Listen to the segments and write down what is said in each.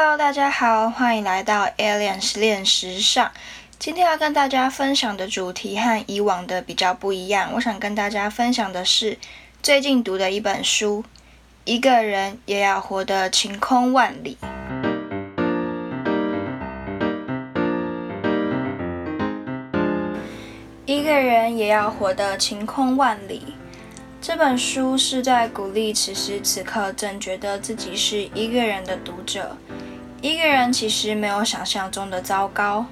Hello，大家好，欢迎来到 Aliens 练时尚。今天要跟大家分享的主题和以往的比较不一样。我想跟大家分享的是最近读的一本书，《一个人也要活得晴空万里》。一个人也要活得晴空万里。这本书是在鼓励此时此刻正觉得自己是一个人的读者。一个人其实没有想象中的糟糕。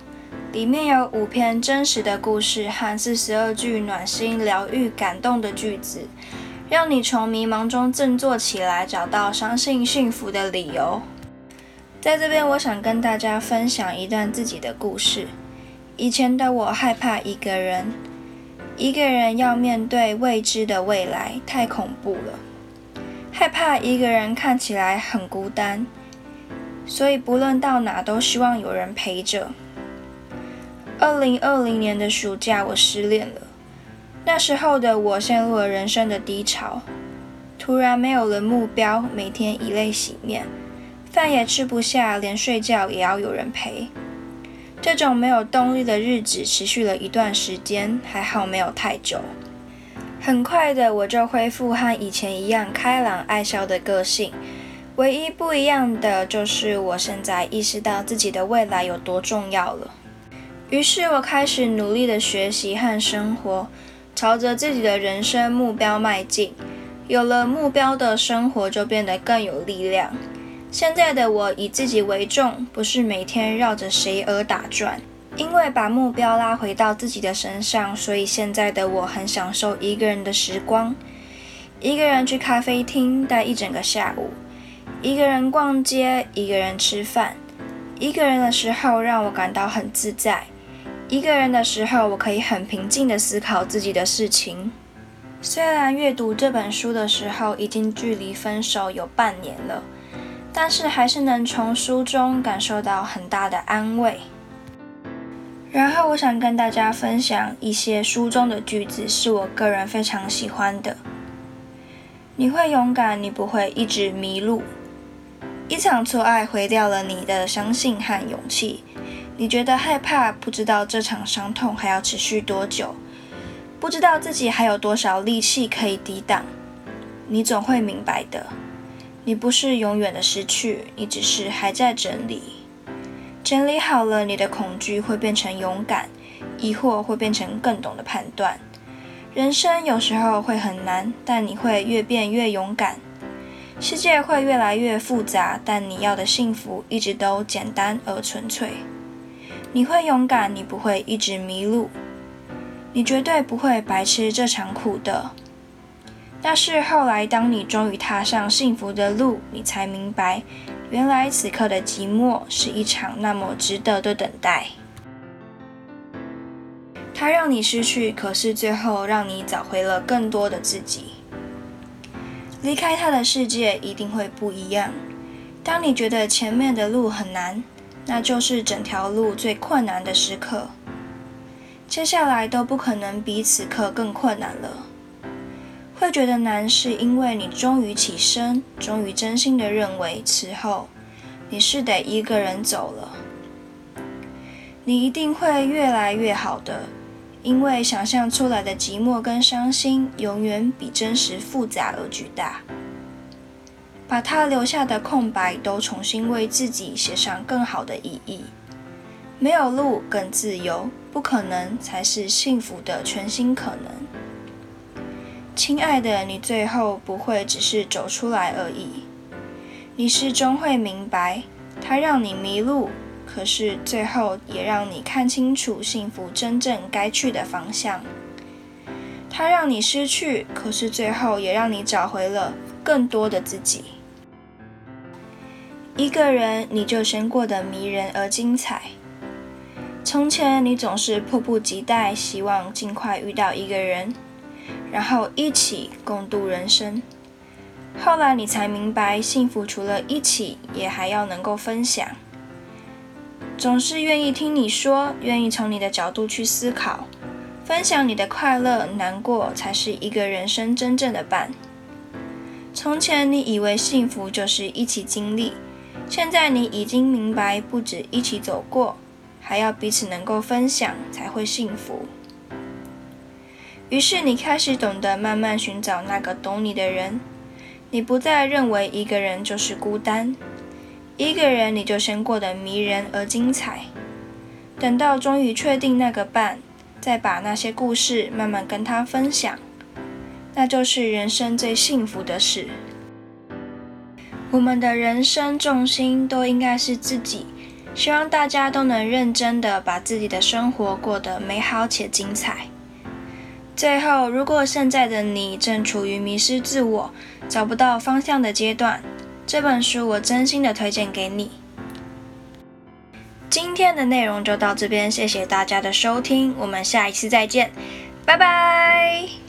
里面有五篇真实的故事和四十二句暖心、疗愈、感动的句子，让你从迷茫中振作起来，找到相信幸福的理由。在这边，我想跟大家分享一段自己的故事。以前的我害怕一个人。一个人要面对未知的未来，太恐怖了。害怕一个人看起来很孤单，所以不论到哪都希望有人陪着。二零二零年的暑假，我失恋了。那时候的我陷入了人生的低潮，突然没有了目标，每天以泪洗面，饭也吃不下，连睡觉也要有人陪。这种没有动力的日子持续了一段时间，还好没有太久。很快的，我就恢复和以前一样开朗爱笑的个性。唯一不一样的就是，我现在意识到自己的未来有多重要了。于是我开始努力的学习和生活，朝着自己的人生目标迈进。有了目标的生活，就变得更有力量。现在的我以自己为重，不是每天绕着谁而打转。因为把目标拉回到自己的身上，所以现在的我很享受一个人的时光。一个人去咖啡厅待一整个下午，一个人逛街，一个人吃饭。一个人的时候让我感到很自在。一个人的时候，我可以很平静地思考自己的事情。虽然阅读这本书的时候已经距离分手有半年了。但是还是能从书中感受到很大的安慰。然后我想跟大家分享一些书中的句子，是我个人非常喜欢的。你会勇敢，你不会一直迷路。一场错爱毁掉了你的相信和勇气。你觉得害怕，不知道这场伤痛还要持续多久，不知道自己还有多少力气可以抵挡。你总会明白的。你不是永远的失去，你只是还在整理。整理好了，你的恐惧会变成勇敢，疑惑会变成更懂得判断。人生有时候会很难，但你会越变越勇敢。世界会越来越复杂，但你要的幸福一直都简单而纯粹。你会勇敢，你不会一直迷路，你绝对不会白吃这场苦的。那是后来，当你终于踏上幸福的路，你才明白，原来此刻的寂寞是一场那么值得的等待。它让你失去，可是最后让你找回了更多的自己。离开他的世界一定会不一样。当你觉得前面的路很难，那就是整条路最困难的时刻。接下来都不可能比此刻更困难了。会觉得难，是因为你终于起身，终于真心的认为此后你是得一个人走了。你一定会越来越好的，因为想象出来的寂寞跟伤心，永远比真实复杂而巨大。把他留下的空白都重新为自己写上更好的意义。没有路更自由，不可能才是幸福的全新可能。亲爱的，你最后不会只是走出来而已，你始终会明白，它让你迷路，可是最后也让你看清楚幸福真正该去的方向。它让你失去，可是最后也让你找回了更多的自己。一个人，你就先过得迷人而精彩。从前，你总是迫不及待，希望尽快遇到一个人。然后一起共度人生。后来你才明白，幸福除了一起，也还要能够分享。总是愿意听你说，愿意从你的角度去思考，分享你的快乐、难过，才是一个人生真正的伴。从前你以为幸福就是一起经历，现在你已经明白，不止一起走过，还要彼此能够分享，才会幸福。于是你开始懂得慢慢寻找那个懂你的人，你不再认为一个人就是孤单，一个人你就先过得迷人而精彩。等到终于确定那个伴，再把那些故事慢慢跟他分享，那就是人生最幸福的事。我们的人生重心都应该是自己，希望大家都能认真的把自己的生活过得美好且精彩。最后，如果现在的你正处于迷失自我、找不到方向的阶段，这本书我真心的推荐给你。今天的内容就到这边，谢谢大家的收听，我们下一次再见，拜拜。